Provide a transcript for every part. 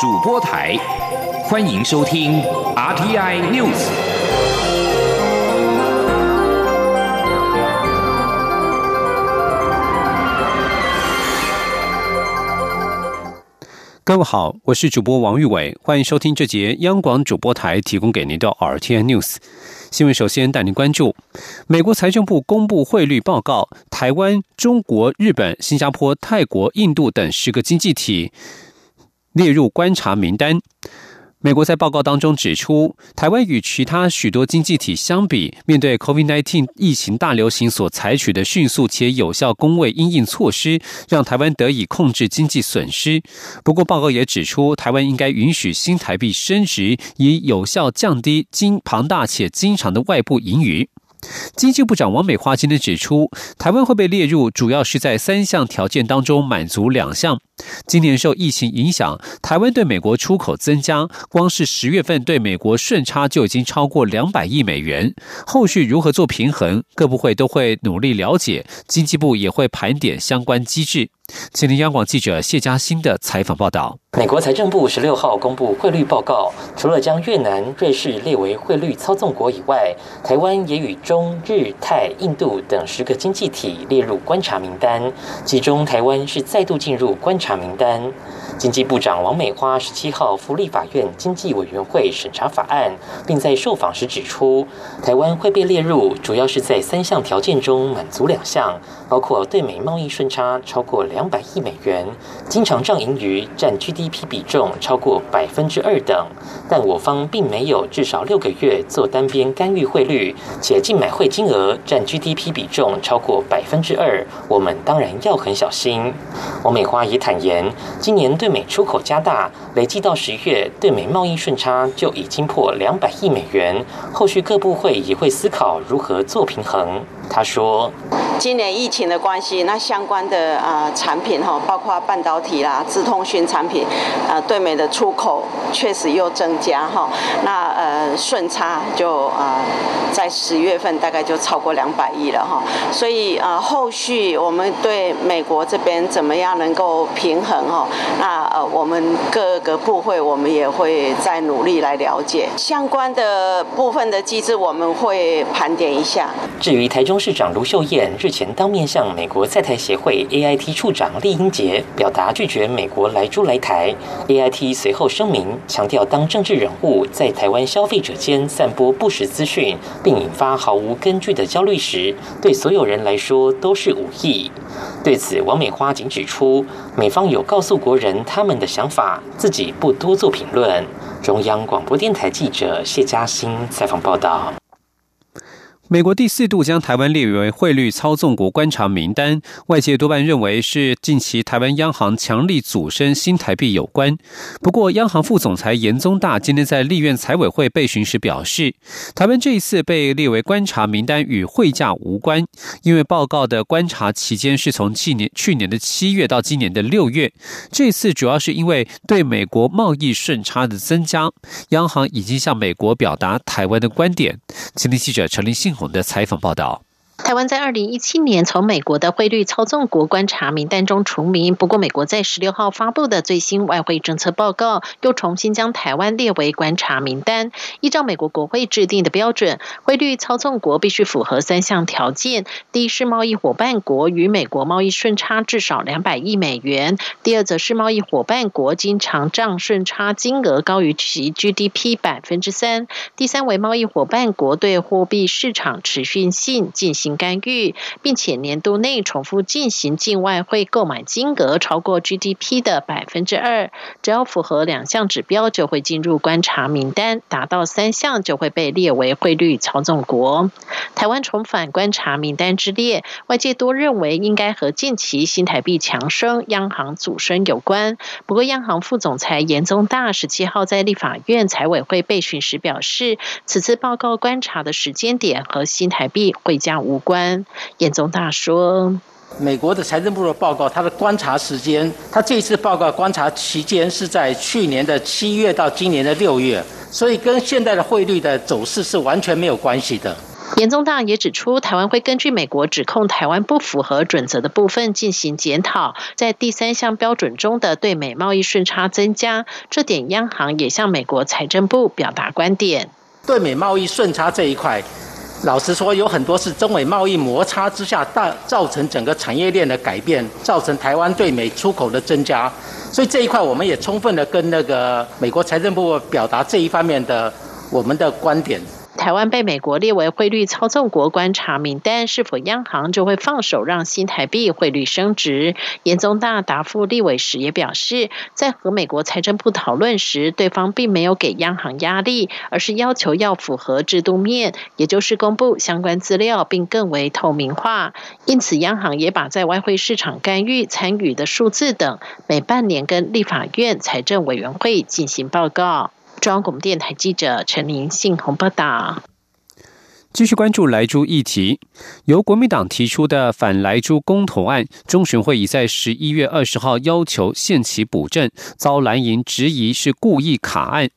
主播台，欢迎收听 RTI News。各位好，我是主播王玉伟，欢迎收听这节央广主播台提供给您的 RTI News 新闻。首先带您关注，美国财政部公布汇率报告，台湾、中国、日本、新加坡、泰国、印度等十个经济体列入观察名单。美国在报告当中指出，台湾与其他许多经济体相比，面对 COVID-19 疫情大流行所采取的迅速且有效工位因应措施，让台湾得以控制经济损失。不过，报告也指出，台湾应该允许新台币升值，以有效降低经庞大且经常的外部盈余。经济部长王美花今天指出，台湾会被列入，主要是在三项条件当中满足两项。今年受疫情影响，台湾对美国出口增加，光是十月份对美国顺差就已经超过两百亿美元。后续如何做平衡，各部会都会努力了解，经济部也会盘点相关机制。请听央广记者谢嘉欣的采访报道。美国财政部十六号公布汇率报告，除了将越南、瑞士列为汇率操纵国以外，台湾也与中日泰、印度等十个经济体列入观察名单，其中台湾是再度进入观察查名单。经济部长王美花十七号赴立法院经济委员会审查法案，并在受访时指出，台湾会被列入，主要是在三项条件中满足两项，包括对美贸易顺差超过两百亿美元，经常账盈余占 GDP。比重超过百分之二等，但我方并没有至少六个月做单边干预汇率，且净买汇金额占 GDP 比重超过百分之二，我们当然要很小心。王美花也坦言，今年对美出口加大，累计到十月对美贸易顺差就已经破两百亿美元，后续各部会也会思考如何做平衡。他说：“今年疫情的关系，那相关的啊产品哈，包括半导体啦、智通讯产品，呃，对美的出口确实又增加哈。那呃顺差就啊在十月份大概就超过两百亿了哈。所以啊后续我们对美国这边怎么样能够平衡哈？那呃我们各个部会我们也会再努力来了解相关的部分的机制，我们会盘点一下。至于台中。”董事长卢秀燕日前当面向美国在台协会 AIT 处长厉英杰表达拒绝美国来珠来台。AIT 随后声明强调，当政治人物在台湾消费者间散播不实资讯，并引发毫无根据的焦虑时，对所有人来说都是无益。对此，王美花仅指出，美方有告诉国人他们的想法，自己不多做评论。中央广播电台记者谢嘉欣采访报道。美国第四度将台湾列为汇率操纵国观察名单，外界多半认为是近期台湾央行强力阻升新台币有关。不过，央行副总裁严宗大今天在立院财委会备询时表示，台湾这一次被列为观察名单与汇价无关，因为报告的观察期间是从去年去年的七月到今年的六月。这次主要是因为对美国贸易顺差的增加，央行已经向美国表达台湾的观点。今天记者陈立信。我们的采访报道。台湾在二零一七年从美国的汇率操纵国观察名单中除名，不过美国在十六号发布的最新外汇政策报告又重新将台湾列为观察名单。依照美国国会制定的标准，汇率操纵国必须符合三项条件：第一是贸易伙伴国与美国贸易顺差至少两百亿美元；第二则是贸易伙伴国经常账顺差金额高于其 GDP 百分之三；第三为贸易伙伴国对货币市场持续性进行。行干预，并且年度内重复进行境外汇购买金额超过 GDP 的百分之二，只要符合两项指标就会进入观察名单，达到三项就会被列为汇率操纵国。台湾重返观察名单之列，外界多认为应该和近期新台币强升、央行阻升有关。不过，央行副总裁严宗大十七号在立法院财委会备询时表示，此次报告观察的时间点和新台币汇价无。无关，严宗大说：“美国的财政部的报告，它的观察时间，它这次报告观察期间是在去年的七月到今年的六月，所以跟现在的汇率的走势是完全没有关系的。严宗大也指出，台湾会根据美国指控台湾不符合准则的部分进行检讨，在第三项标准中的对美贸易顺差增加，这点央行也向美国财政部表达观点。对美贸易顺差这一块，老实说，有很多是中美贸易摩擦之下大造成整个产业链的改变，造成台湾对美出口的增加，所以这一块我们也充分的跟那个美国财政部表达这一方面的我们的观点。台湾被美国列为汇率操纵国观察名单，是否央行就会放手让新台币汇率升值？严宗大答复立委时也表示，在和美国财政部讨论时，对方并没有给央行压力，而是要求要符合制度面，也就是公布相关资料并更为透明化。因此，央行也把在外汇市场干预参与的数字等，每半年跟立法院财政委员会进行报告。中央广播电台记者陈林信宏报道。继续关注莱猪议题，由国民党提出的反莱猪公投案，中选会已在十一月二十号要求限期补正，遭蓝营质疑是故意卡案。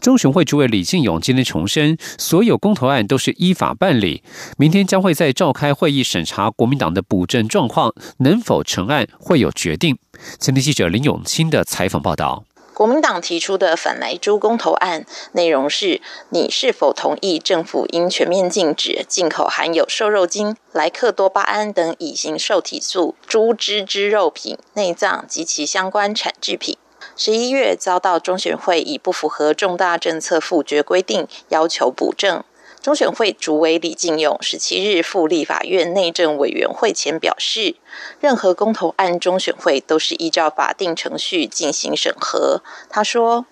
中选会主委李进勇今天重申，所有公投案都是依法办理，明天将会在召开会议审查国民党的补正状况，能否成案会有决定。前天记者林永清的采访报道。国民党提出的反来猪公投案内容是：你是否同意政府应全面禁止进口含有瘦肉精、莱克多巴胺等乙型受体素猪脂之肉品、内脏及其相关产制品？十一月遭到中选会以不符合重大政策复决规定要求补正。中选会主委李进勇十七日赴立法院内政委员会前表示，任何公投案中选会都是依照法定程序进行审核。他说：“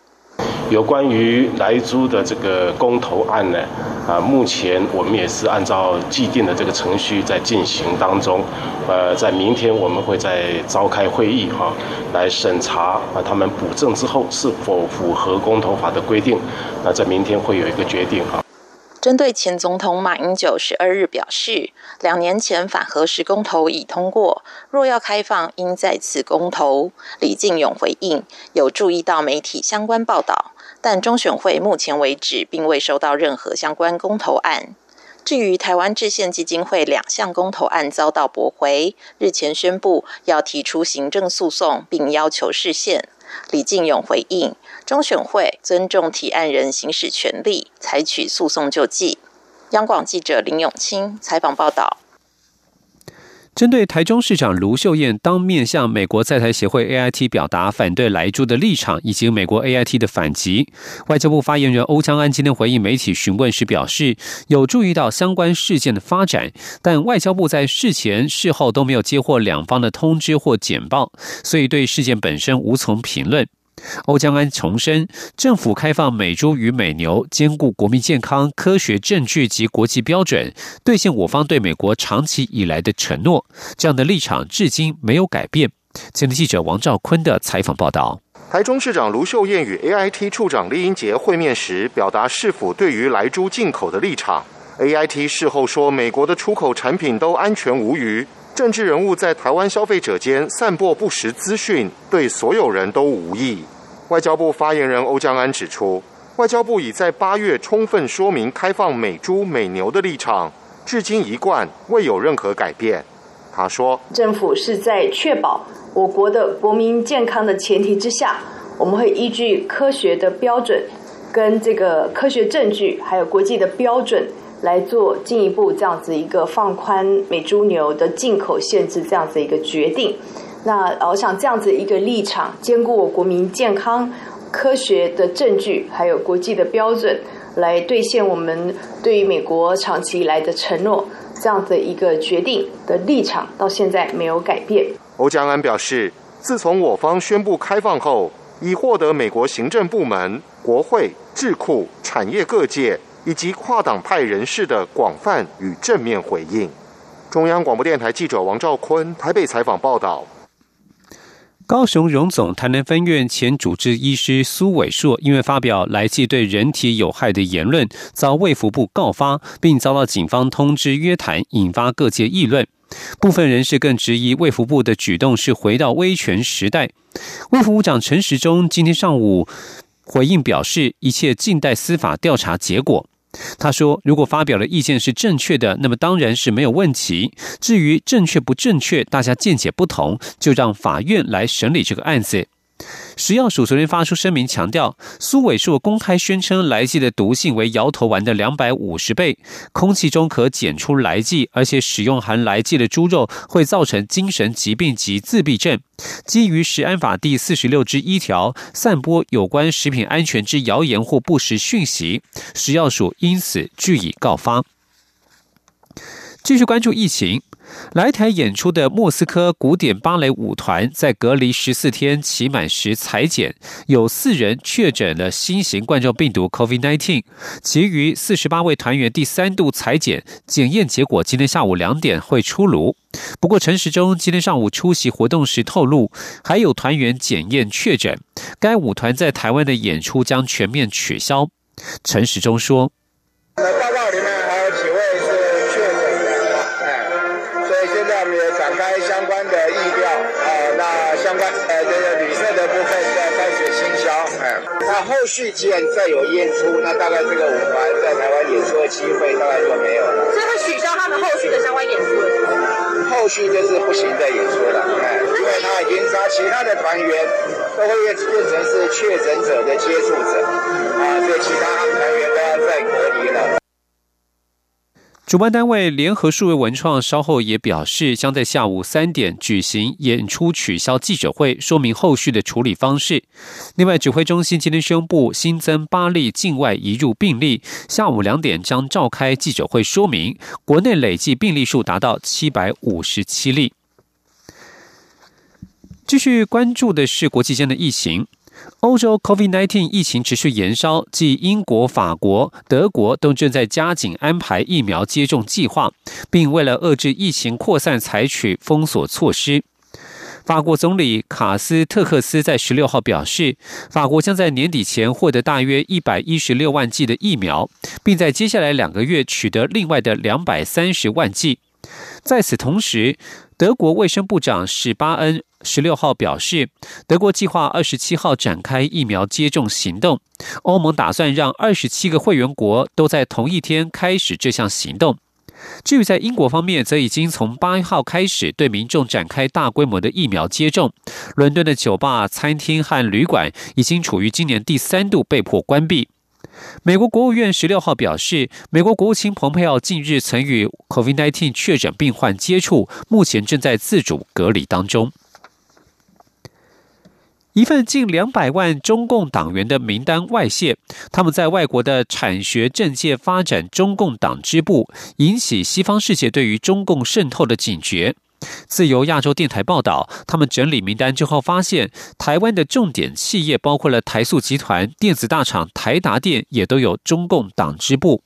有关于莱猪的这个公投案呢，啊，目前我们也是按照既定的这个程序在进行当中。呃，在明天我们会在召开会议哈，来审查啊，他们补正之后是否符合公投法的规定。那在明天会有一个决定哈。”针对前总统马英九十二日表示，两年前反核时公投已通过，若要开放，应再次公投。李进勇回应，有注意到媒体相关报道，但中选会目前为止并未收到任何相关公投案。至于台湾制宪基金会两项公投案遭到驳回，日前宣布要提出行政诉讼，并要求释宪。李进勇回应。中选会尊重提案人行使权利，采取诉讼救济。央广记者林永清采访报道。针对台中市长卢秀燕当面向美国在台协会 AIT 表达反对莱猪的立场，以及美国 AIT 的反击，外交部发言人欧江安今天回应媒体询问时表示，有注意到相关事件的发展，但外交部在事前事后都没有接获两方的通知或简报，所以对事件本身无从评论。欧江安重申，政府开放美猪与美牛，兼顾国民健康、科学证据及国际标准，兑现我方对美国长期以来的承诺。这样的立场至今没有改变。前天记者王兆坤的采访报道：台中市长卢秀燕与 AIT 处长李英杰会面时，表达是否对于来猪进口的立场。AIT 事后说，美国的出口产品都安全无虞。政治人物在台湾消费者间散播不实资讯，对所有人都无益。外交部发言人欧江安指出，外交部已在八月充分说明开放美猪美牛的立场，至今一贯未有任何改变。他说，政府是在确保我国的国民健康的前提之下，我们会依据科学的标准、跟这个科学证据，还有国际的标准。来做进一步这样子一个放宽美猪牛的进口限制这样子一个决定，那我想这样子一个立场，兼顾我国民健康、科学的证据，还有国际的标准，来兑现我们对于美国长期以来的承诺，这样子一个决定的立场到现在没有改变。欧江安表示，自从我方宣布开放后，已获得美国行政部门、国会、智库、产业各界。以及跨党派人士的广泛与正面回应。中央广播电台记者王兆坤台北采访报道。高雄荣总台南分院前主治医师苏伟硕，因为发表来自对人体有害的言论，遭卫福部告发，并遭到警方通知约谈，引发各界议论。部分人士更质疑卫福部的举动是回到威权时代。卫福部长陈时中今天上午回应表示，一切静待司法调查结果。他说：“如果发表的意见是正确的，那么当然是没有问题。至于正确不正确，大家见解不同，就让法院来审理这个案子。”食药署昨天发出声明，强调苏伟硕公开宣称来剂的毒性为摇头丸的两百五十倍，空气中可检出来剂，而且使用含来剂的猪肉会造成精神疾病及自闭症。基于食安法第四十六之一条，散播有关食品安全之谣言或不实讯息，食药署因此据以告发。继续关注疫情。来台演出的莫斯科古典芭蕾舞团在隔离十四天期满时裁剪，有四人确诊了新型冠状病毒 COVID-19，其余四十八位团员第三度裁剪，检验结果今天下午两点会出炉。不过陈时中今天上午出席活动时透露，还有团员检验确诊，该舞团在台湾的演出将全面取消。陈时中说。后续既然再有演出，那大概这个舞团在台湾演出的机会大概就没有了。所以会取消他们后续的相关演出后续就是不行再演出了，哎，因为他已经杀其他的团员都会变成是确诊者的接触者，啊，所以其他团员都要再隔离了。主办单位联合数位文创稍后也表示，将在下午三点举行演出取消记者会，说明后续的处理方式。另外，指挥中心今天宣布新增八例境外移入病例，下午两点将召开记者会，说明国内累计病例数达到七百五十七例。继续关注的是国际间的疫情。欧洲 COVID-19 疫情持续延烧，继英国、法国、德国都正在加紧安排疫苗接种计划，并为了遏制疫情扩散，采取封锁措施。法国总理卡斯特克斯在十六号表示，法国将在年底前获得大约一百一十六万剂的疫苗，并在接下来两个月取得另外的两百三十万剂。在此同时，德国卫生部长史巴恩。十六号表示，德国计划二十七号展开疫苗接种行动。欧盟打算让二十七个会员国都在同一天开始这项行动。至于在英国方面，则已经从八号开始对民众展开大规模的疫苗接种。伦敦的酒吧、餐厅和旅馆已经处于今年第三度被迫关闭。美国国务院十六号表示，美国国务卿蓬佩奥近日曾与 COVID-19 确诊病患接触，目前正在自主隔离当中。一份近两百万中共党员的名单外泄，他们在外国的产学政界发展中共党支部，引起西方世界对于中共渗透的警觉。自由亚洲电台报道，他们整理名单之后发现，台湾的重点企业包括了台塑集团、电子大厂台达电，也都有中共党支部。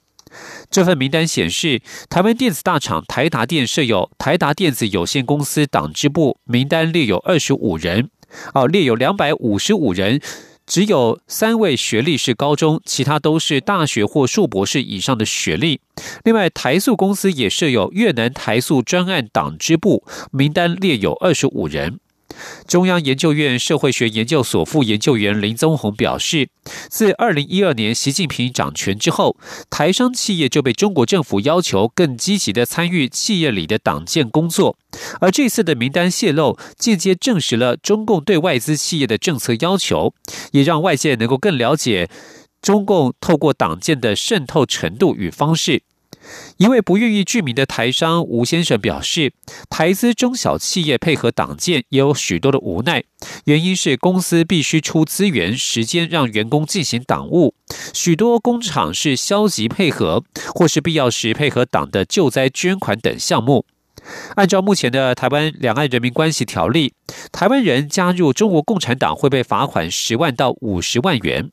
这份名单显示，台湾电子大厂台达电设有台达电子有限公司党支部，名单列有二十五人。哦，列有两百五十五人，只有三位学历是高中，其他都是大学或硕博士以上的学历。另外，台塑公司也设有越南台塑专案党支部，名单列有二十五人。中央研究院社会学研究所副研究员林宗宏表示，自二零一二年习近平掌权之后，台商企业就被中国政府要求更积极的参与企业里的党建工作，而这次的名单泄露，间接证实了中共对外资企业的政策要求，也让外界能够更了解中共透过党建的渗透程度与方式。一位不愿意具名的台商吴先生表示，台资中小企业配合党建也有许多的无奈，原因是公司必须出资源、时间让员工进行党务，许多工厂是消极配合，或是必要时配合党的救灾捐款等项目。按照目前的台湾两岸人民关系条例，台湾人加入中国共产党会被罚款十万到五十万元。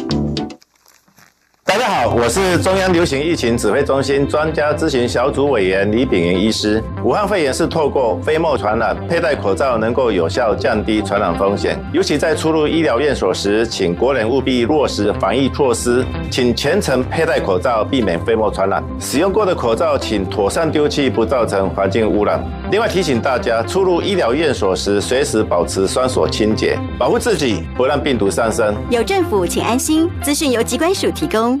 大家好，我是中央流行疫情指挥中心专家咨询小组委员李炳云医师。武汉肺炎是透过飞沫传染，佩戴口罩能够有效降低传染风险。尤其在出入医疗院所时，请国人务必落实防疫措施，请全程佩戴口罩，避免飞沫传染。使用过的口罩请妥善丢弃，不造成环境污染。另外提醒大家，出入医疗院所时，随时保持双手清洁，保护自己，不让病毒上身。有政府，请安心。资讯由机关署提供。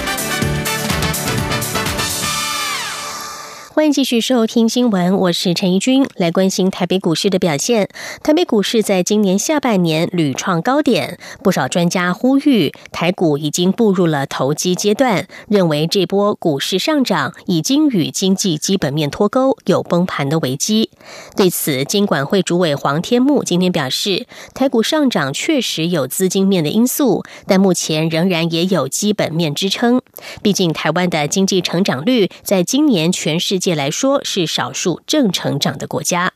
欢迎继续收听新闻，我是陈怡君，来关心台北股市的表现。台北股市在今年下半年屡创高点，不少专家呼吁台股已经步入了投机阶段，认为这波股市上涨已经与经济基本面脱钩，有崩盘的危机。对此，金管会主委黄天木今天表示，台股上涨确实有资金面的因素，但目前仍然也有基本面支撑。毕竟，台湾的经济成长率在今年全世界。来说是少数正成长的国家。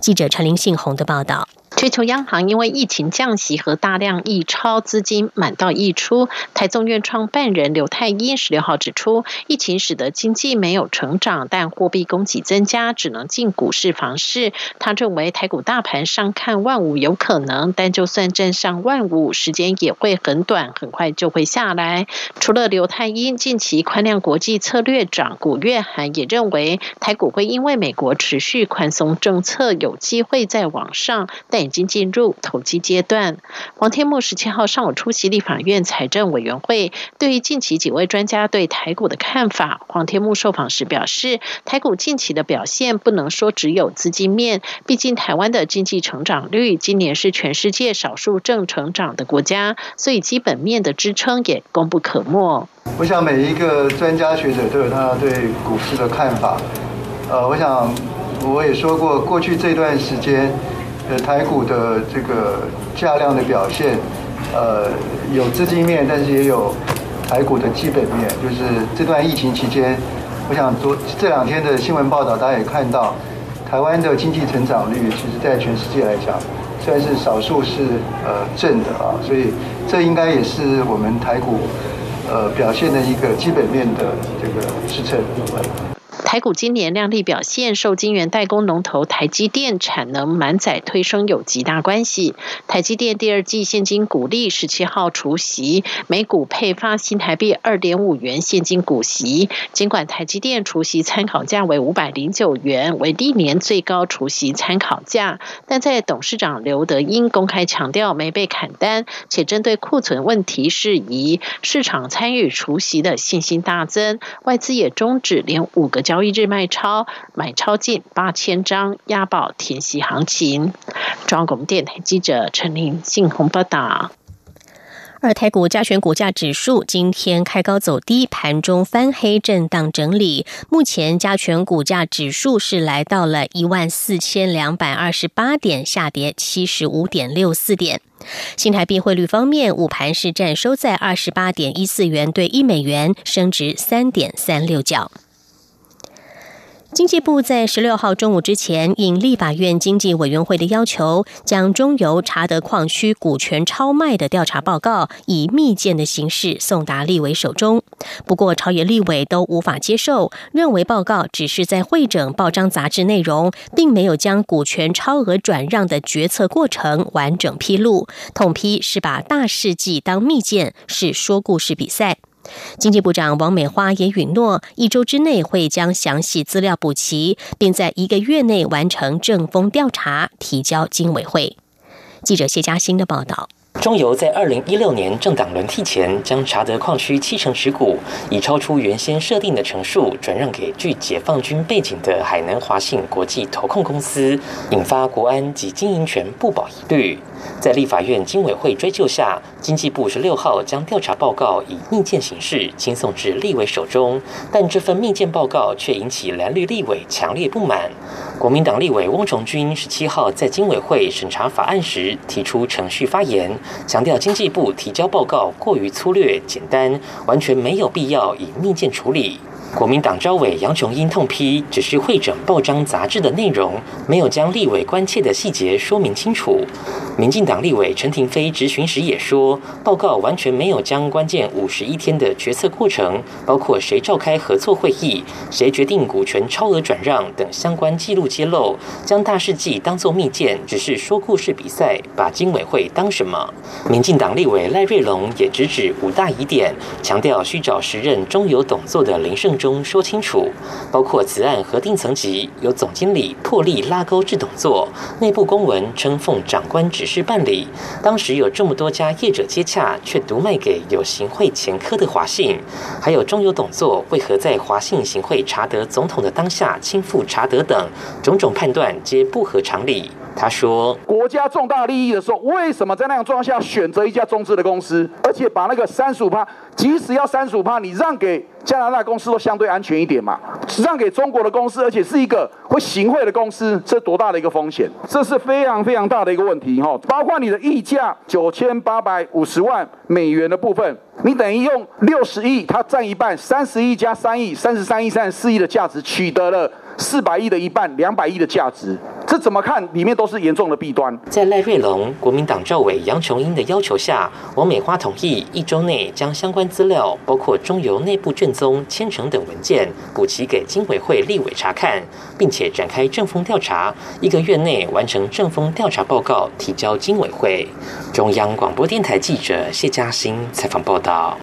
记者陈林信宏的报道。全球央行因为疫情降息和大量溢钞资金满到溢出，台中院创办人刘太一十六号指出，疫情使得经济没有成长，但货币供给增加，只能进股市房市。他认为台股大盘上看万五有可能，但就算站上万五，时间也会很短，很快就会下来。除了刘太一近期宽量国际策略长，古月涵也认为台股会因为美国持续宽松政策，有机会再往上，但。已经进入投机阶段。黄天木十七号上午出席立法院财政委员会，对于近期几位专家对台股的看法，黄天木受访时表示，台股近期的表现不能说只有资金面，毕竟台湾的经济成长率今年是全世界少数正成长的国家，所以基本面的支撑也功不可没。我想每一个专家学者都有他对股市的看法。呃，我想我也说过，过去这段时间。呃，台股的这个价量的表现，呃，有资金面，但是也有台股的基本面。就是这段疫情期间，我想昨这两天的新闻报道，大家也看到，台湾的经济成长率，其实在全世界来讲，虽然是少数是呃正的啊，所以这应该也是我们台股呃表现的一个基本面的这个支撑。台股今年亮丽表现，受晶圆代工龙头台积电产能满载推升有极大关系。台积电第二季现金股利十七号除息，每股配发新台币二点五元现金股息。尽管台积电除息参考价为五百零九元，为历年最高除息参考价，但在董事长刘德英公开强调没被砍单，且针对库存问题事宜，市场参与除息的信心大增，外资也终止连五个交交易。日卖超，买超近八千张，押宝填息行情。中央广电台记者陈玲信鸿报道。二台股加权股价指数今天开高走低，盘中翻黑震荡整理。目前加权股价指数是来到了一万四千两百二十八点，下跌七十五点六四点。新台币汇率方面，午盘是占收在二十八点一四元兑一美元，升值三点三六角。经济部在十六号中午之前，应立法院经济委员会的要求，将中油查德矿区股权超卖的调查报告以密件的形式送达立委手中。不过，朝野立委都无法接受，认为报告只是在会整报章杂志内容，并没有将股权超额转让的决策过程完整披露，痛批是把大事记当密件，是说故事比赛。经济部长王美花也允诺，一周之内会将详细资料补齐，并在一个月内完成正风调查，提交经委会。记者谢嘉欣的报道。中油在二零一六年政党轮替前，将查德矿区七成持股以超出原先设定的成数转让给具解放军背景的海南华信国际投控公司，引发国安及经营权不保疑虑。在立法院经委会追究下，经济部十六号将调查报告以密件形式亲送至立委手中，但这份密件报告却引起蓝绿立委强烈不满。国民党立委翁崇军十七号在经委会审查法案时提出程序发言，强调经济部提交报告过于粗略简单，完全没有必要以密件处理。国民党招委杨琼英痛批，只是会诊报章杂志的内容，没有将立委关切的细节说明清楚。民进党立委陈廷飞质询时也说，报告完全没有将关键五十一天的决策过程，包括谁召开合作会议、谁决定股权超额转让等相关记录揭露，将大事记当作密件，只是说故事比赛，把经委会当什么？民进党立委赖瑞龙也直指五大疑点，强调需找时任中油董座的林胜。中说清楚，包括此案核定层级由总经理破例拉钩至董座，内部公文称奉长官指示办理。当时有这么多家业者接洽，却独卖给有行贿前科的华信，还有中油董座为何在华信行贿查德总统的当下亲赴查德等种种判断皆不合常理。他说：“国家重大利益的时候，为什么在那样状况下选择一家中资的公司，而且把那个三十五趴，即使要三十五趴，你让给加拿大公司都相对安全一点嘛？让给中国的公司，而且是一个会行贿的公司，这多大的一个风险？这是非常非常大的一个问题哈！包括你的溢价九千八百五十万美元的部分，你等于用六十亿，它占一半，三十亿加三亿，三十三亿、三十四亿的价值取得了。”四百亿的一半，两百亿的价值，这怎么看？里面都是严重的弊端。在赖瑞龙、国民党赵伟、杨琼英的要求下，王美花同意一周内将相关资料，包括中油内部卷宗、签呈等文件，补齐给经委会立委查看，并且展开正风调查，一个月内完成正风调查报告，提交经委会。中央广播电台记者谢嘉欣采访报道。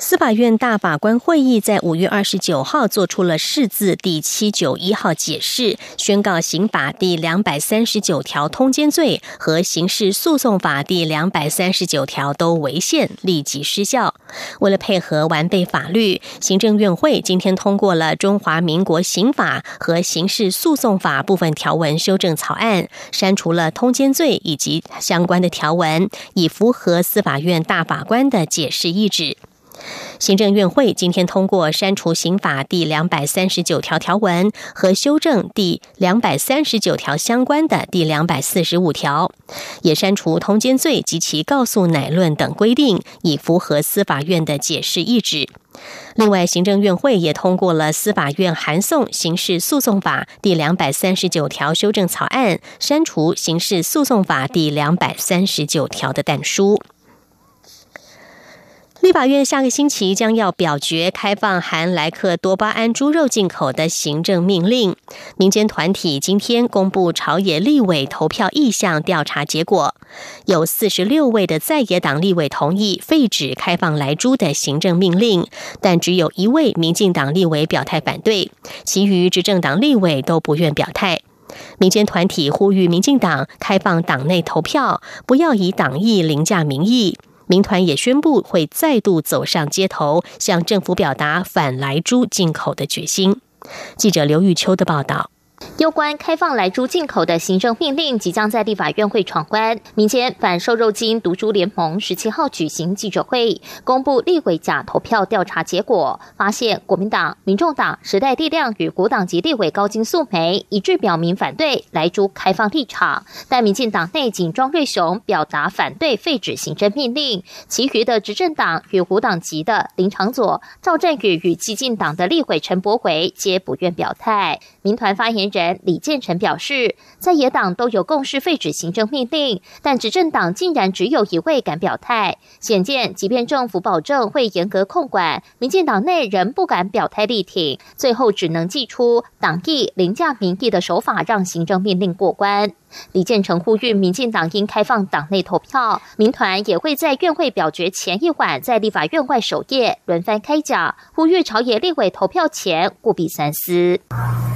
司法院大法官会议在五月二十九号做出了释字第七九一号解释，宣告刑法第两百三十九条通奸罪和刑事诉讼法第两百三十九条都违宪，立即失效。为了配合完备法律，行政院会今天通过了中华民国刑法和刑事诉讼法部分条文修正草案，删除了通奸罪以及相关的条文，以符合司法院大法官的解释意志。行政院会今天通过删除刑法第两百三十九条条文和修正第两百三十九条相关的第两百四十五条，也删除通奸罪及其告诉乃论等规定，以符合司法院的解释意志。另外，行政院会也通过了司法院函送刑事诉讼法第两百三十九条修正草案，删除刑事诉讼法第两百三十九条的但书。立法院下个星期将要表决开放含莱克多巴胺猪肉进口的行政命令。民间团体今天公布朝野立委投票意向调查结果，有四十六位的在野党立委同意废止开放莱猪的行政命令，但只有一位民进党立委表态反对，其余执政党立委都不愿表态。民间团体呼吁民进党开放党内投票，不要以党意凌驾民意。民团也宣布会再度走上街头，向政府表达反莱猪进口的决心。记者刘玉秋的报道。有关开放来猪进口的行政命令即将在立法院会闯关。民间反瘦肉精毒猪联盟十七号举行记者会，公布立委假投票调查结果，发现国民党、民众党、时代力量与国党籍立委高金素梅一致表明反对来猪开放立场，但民进党内仅庄瑞雄表达反对废止行政命令，其余的执政党与国党籍的林长佐、赵振宇与激进党的立委陈柏惟皆不愿表态。民团发言人李建成表示，在野党都有共识废止行政命令，但执政党竟然只有一位敢表态，显见即便政府保证会严格控管，民进党内仍不敢表态力挺，最后只能祭出党意凌驾民意的手法，让行政命令过关。李建成呼吁民进党应开放党内投票，民团也会在院会表决前一晚，在立法院外首页轮番开讲，呼吁朝野立委投票前务必三思。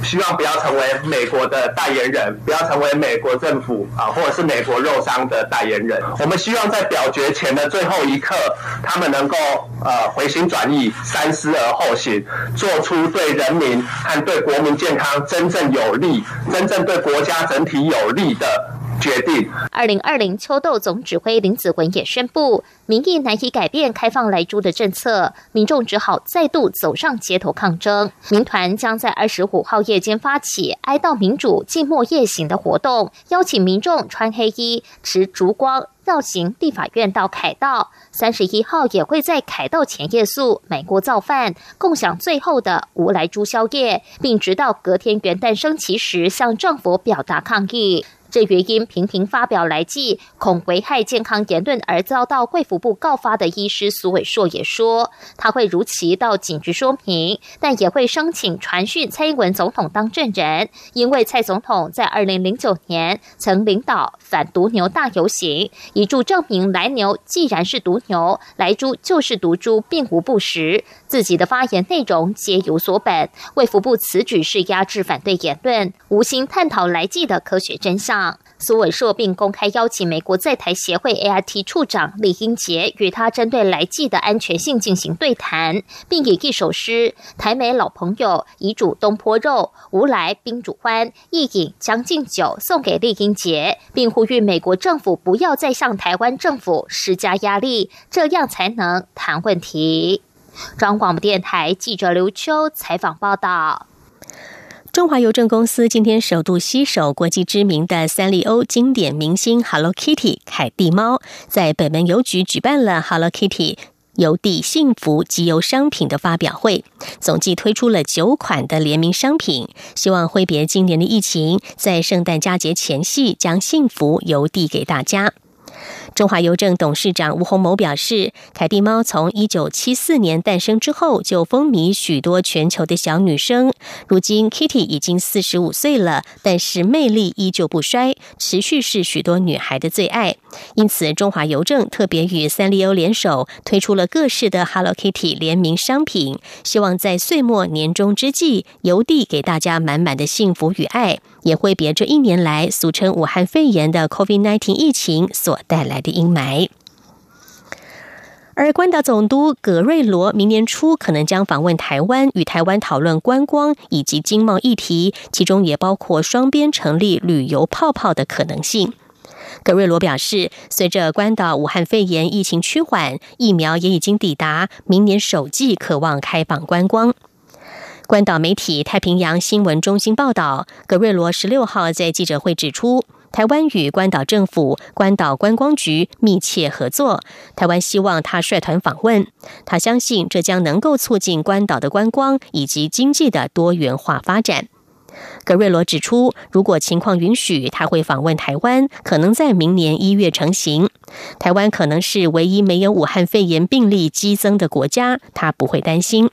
希望不要成为美国的代言人，不要成为美国政府啊，或者是美国肉商的代言人。我们希望在表决前的最后一刻，他们能够呃回心转意，三思而后行，做出对人民和对国民健康真正有利、真正对国家整体有利的。决定。二零二零秋豆总指挥林子文也宣布，民意难以改变开放来猪的政策，民众只好再度走上街头抗争。民团将在二十五号夜间发起哀悼民主静默夜行的活动，邀请民众穿黑衣、持烛光。绕行地法院到凯道，三十一号也会在凯道前夜宿买锅造饭，共享最后的无来猪宵夜，并直到隔天元旦升旗时向政府表达抗议。这原因频频发表来记恐危害健康言论而遭到贵福部告发的医师苏伟硕也说，他会如期到警局说明，但也会申请传讯蔡英文总统当证人，因为蔡总统在二零零九年曾领导反毒牛大游行，以助证明来牛既然是毒牛，来猪就是毒猪，并无不实。自己的发言内容皆有所本，卫福部此举是压制反对言论，无心探讨来记的科学真相。苏伟硕并公开邀请美国在台协会 ART 处长李英杰与他针对来记的安全性进行对谈，并以一首诗《台美老朋友》遗嘱东坡肉，无来宾主欢，一饮将进酒送给李英杰，并呼吁美国政府不要再向台湾政府施加压力，这样才能谈问题。中央广播电台记者刘秋采访报道：中华邮政公司今天首度携手国际知名的三丽鸥经典明星 Hello Kitty 凯蒂猫，在北门邮局举办了 Hello Kitty 邮递幸福集邮商品的发表会，总计推出了九款的联名商品，希望挥别今年的疫情，在圣诞佳节前夕将幸福邮递给大家。中华邮政董事长吴鸿谋表示，凯蒂猫从一九七四年诞生之后，就风靡许多全球的小女生。如今，Kitty 已经四十五岁了，但是魅力依旧不衰，持续是许多女孩的最爱。因此，中华邮政特别与三丽鸥联手，推出了各式的 Hello Kitty 联名商品，希望在岁末年终之际，邮递给大家满满的幸福与爱，也挥别这一年来俗称武汉肺炎的 COVID-19 疫情所带来。的阴霾。而关岛总督葛瑞罗明年初可能将访问台湾，与台湾讨论观光以及经贸议题，其中也包括双边成立旅游泡泡的可能性。葛瑞罗表示，随着关岛武汉肺炎疫情趋缓，疫苗也已经抵达，明年首季渴望开放观光。关岛媒体太平洋新闻中心报道，格瑞罗十六号在记者会指出。台湾与关岛政府、关岛观光局密切合作。台湾希望他率团访问，他相信这将能够促进关岛的观光以及经济的多元化发展。格瑞罗指出，如果情况允许，他会访问台湾，可能在明年一月成行。台湾可能是唯一没有武汉肺炎病例激增的国家，他不会担心。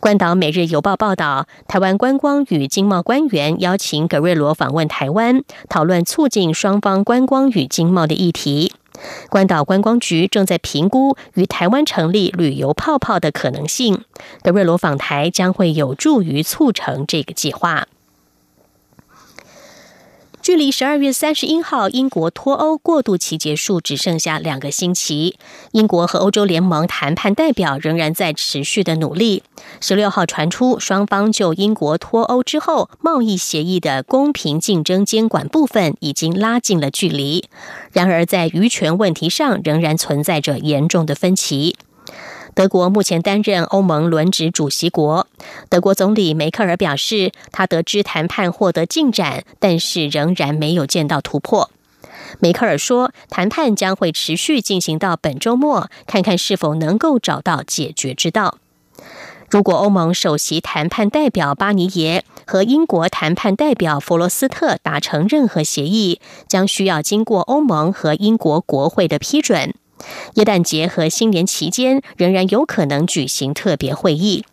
关岛每日邮报报道，台湾观光与经贸官员邀请葛瑞罗访问台湾，讨论促进双方观光与经贸的议题。关岛观光局正在评估与台湾成立旅游泡泡的可能性。葛瑞罗访台将会有助于促成这个计划。距离十二月三十一号英国脱欧过渡期结束只剩下两个星期，英国和欧洲联盟谈判代表仍然在持续的努力。十六号传出，双方就英国脱欧之后贸易协议的公平竞争监管部分已经拉近了距离，然而在渔权问题上仍然存在着严重的分歧。德国目前担任欧盟轮值主席国。德国总理梅克尔表示，他得知谈判获得进展，但是仍然没有见到突破。梅克尔说，谈判将会持续进行到本周末，看看是否能够找到解决之道。如果欧盟首席谈判代表巴尼耶和英国谈判代表弗罗斯特达成任何协议，将需要经过欧盟和英国国会的批准。耶诞节和新年期间仍然有可能举行特别会议。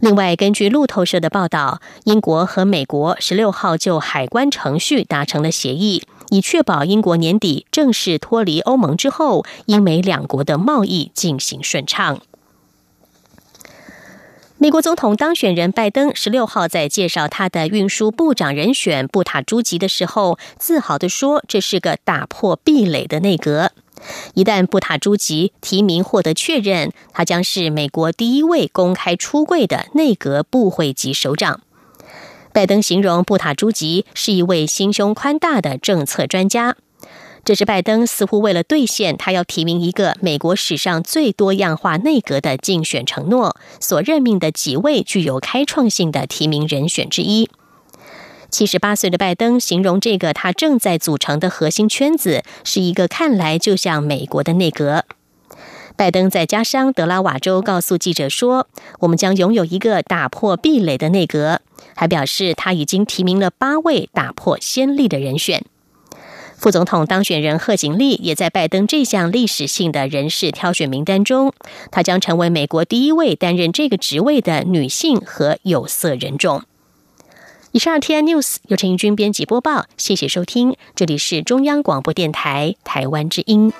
另外，根据路透社的报道，英国和美国十六号就海关程序达成了协议，以确保英国年底正式脱离欧盟之后，英美两国的贸易进行顺畅。美国总统当选人拜登十六号在介绍他的运输部长人选布塔朱吉的时候，自豪地说：“这是个打破壁垒的内阁。”一旦布塔朱吉提名获得确认，他将是美国第一位公开出柜的内阁部会级首长。拜登形容布塔朱吉是一位心胸宽大的政策专家。这是拜登似乎为了兑现他要提名一个美国史上最多样化内阁的竞选承诺，所任命的几位具有开创性的提名人选之一。七十八岁的拜登形容这个他正在组成的核心圈子是一个看来就像美国的内阁。拜登在家乡德拉瓦州告诉记者说：“我们将拥有一个打破壁垒的内阁。”还表示他已经提名了八位打破先例的人选。副总统当选人贺锦丽也在拜登这项历史性的人事挑选名单中，她将成为美国第一位担任这个职位的女性和有色人种。以上 T I News 由陈义军编辑播报，谢谢收听，这里是中央广播电台台湾之音。